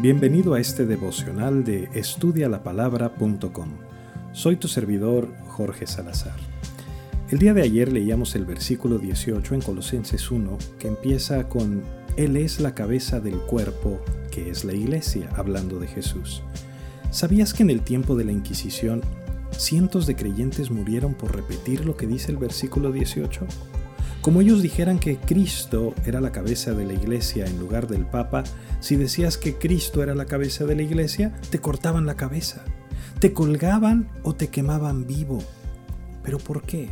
Bienvenido a este devocional de estudialapalabra.com. Soy tu servidor Jorge Salazar. El día de ayer leíamos el versículo 18 en Colosenses 1 que empieza con Él es la cabeza del cuerpo que es la iglesia, hablando de Jesús. ¿Sabías que en el tiempo de la Inquisición cientos de creyentes murieron por repetir lo que dice el versículo 18? Como ellos dijeran que Cristo era la cabeza de la iglesia en lugar del Papa, si decías que Cristo era la cabeza de la iglesia, te cortaban la cabeza, te colgaban o te quemaban vivo. ¿Pero por qué?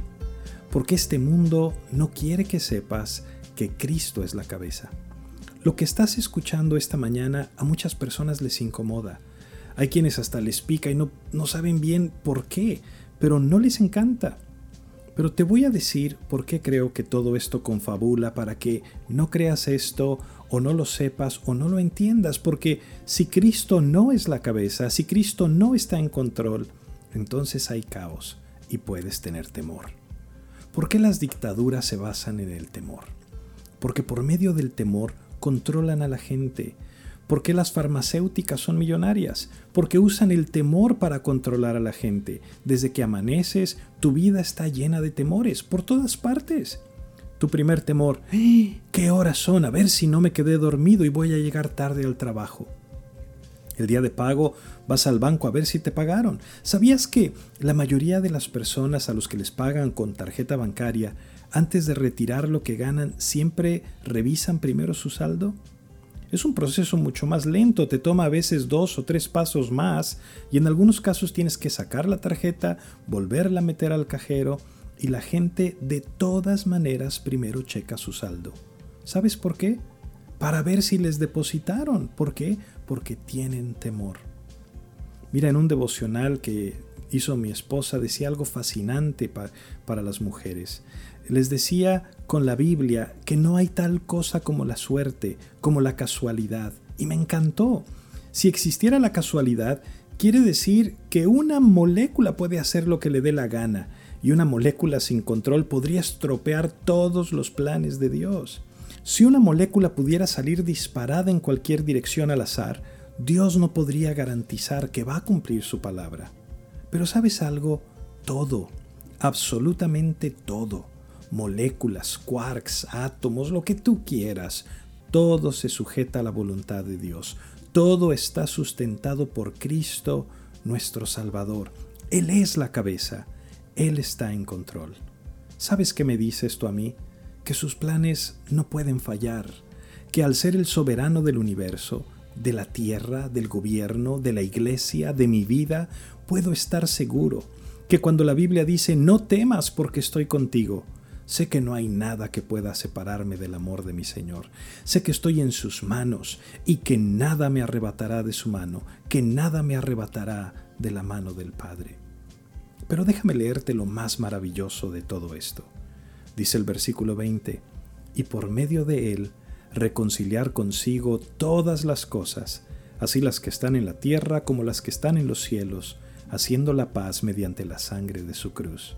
Porque este mundo no quiere que sepas que Cristo es la cabeza. Lo que estás escuchando esta mañana a muchas personas les incomoda. Hay quienes hasta les pica y no, no saben bien por qué, pero no les encanta. Pero te voy a decir por qué creo que todo esto confabula para que no creas esto o no lo sepas o no lo entiendas, porque si Cristo no es la cabeza, si Cristo no está en control, entonces hay caos y puedes tener temor. ¿Por qué las dictaduras se basan en el temor? Porque por medio del temor controlan a la gente, ¿Por qué las farmacéuticas son millonarias? Porque usan el temor para controlar a la gente. Desde que amaneces, tu vida está llena de temores por todas partes. Tu primer temor. ¿qué horas son? A ver si no me quedé dormido y voy a llegar tarde al trabajo. El día de pago vas al banco a ver si te pagaron. ¿Sabías que la mayoría de las personas a los que les pagan con tarjeta bancaria, antes de retirar lo que ganan, siempre revisan primero su saldo? Es un proceso mucho más lento, te toma a veces dos o tres pasos más y en algunos casos tienes que sacar la tarjeta, volverla a meter al cajero y la gente de todas maneras primero checa su saldo. ¿Sabes por qué? Para ver si les depositaron. ¿Por qué? Porque tienen temor. Mira, en un devocional que hizo mi esposa decía algo fascinante para las mujeres. Les decía con la Biblia que no hay tal cosa como la suerte, como la casualidad. Y me encantó. Si existiera la casualidad, quiere decir que una molécula puede hacer lo que le dé la gana, y una molécula sin control podría estropear todos los planes de Dios. Si una molécula pudiera salir disparada en cualquier dirección al azar, Dios no podría garantizar que va a cumplir su palabra. Pero sabes algo, todo, absolutamente todo, moléculas, quarks, átomos, lo que tú quieras, todo se sujeta a la voluntad de Dios. Todo está sustentado por Cristo, nuestro Salvador. Él es la cabeza. Él está en control. ¿Sabes qué me dice esto a mí? Que sus planes no pueden fallar, que al ser el soberano del universo, de la tierra, del gobierno, de la iglesia, de mi vida, puedo estar seguro que cuando la Biblia dice no temas porque estoy contigo, Sé que no hay nada que pueda separarme del amor de mi Señor. Sé que estoy en sus manos y que nada me arrebatará de su mano, que nada me arrebatará de la mano del Padre. Pero déjame leerte lo más maravilloso de todo esto. Dice el versículo 20, y por medio de él reconciliar consigo todas las cosas, así las que están en la tierra como las que están en los cielos, haciendo la paz mediante la sangre de su cruz.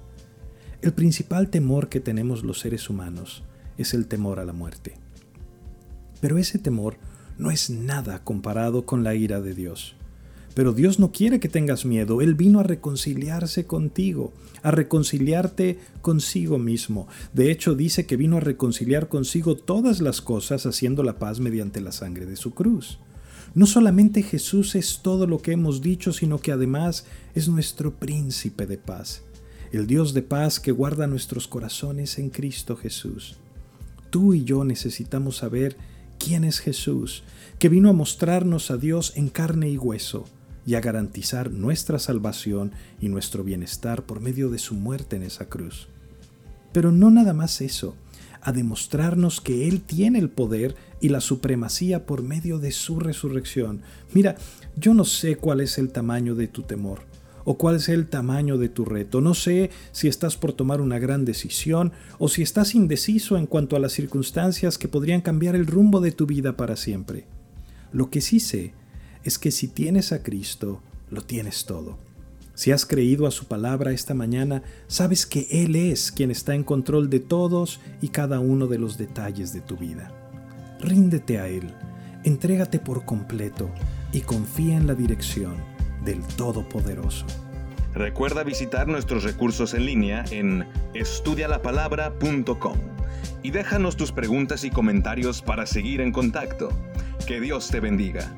El principal temor que tenemos los seres humanos es el temor a la muerte. Pero ese temor no es nada comparado con la ira de Dios. Pero Dios no quiere que tengas miedo, Él vino a reconciliarse contigo, a reconciliarte consigo mismo. De hecho, dice que vino a reconciliar consigo todas las cosas haciendo la paz mediante la sangre de su cruz. No solamente Jesús es todo lo que hemos dicho, sino que además es nuestro príncipe de paz el Dios de paz que guarda nuestros corazones en Cristo Jesús. Tú y yo necesitamos saber quién es Jesús, que vino a mostrarnos a Dios en carne y hueso y a garantizar nuestra salvación y nuestro bienestar por medio de su muerte en esa cruz. Pero no nada más eso, a demostrarnos que Él tiene el poder y la supremacía por medio de su resurrección. Mira, yo no sé cuál es el tamaño de tu temor, o cuál es el tamaño de tu reto. No sé si estás por tomar una gran decisión o si estás indeciso en cuanto a las circunstancias que podrían cambiar el rumbo de tu vida para siempre. Lo que sí sé es que si tienes a Cristo, lo tienes todo. Si has creído a su palabra esta mañana, sabes que Él es quien está en control de todos y cada uno de los detalles de tu vida. Ríndete a Él, entrégate por completo y confía en la dirección del Todopoderoso. Recuerda visitar nuestros recursos en línea en estudialapalabra.com y déjanos tus preguntas y comentarios para seguir en contacto. Que Dios te bendiga.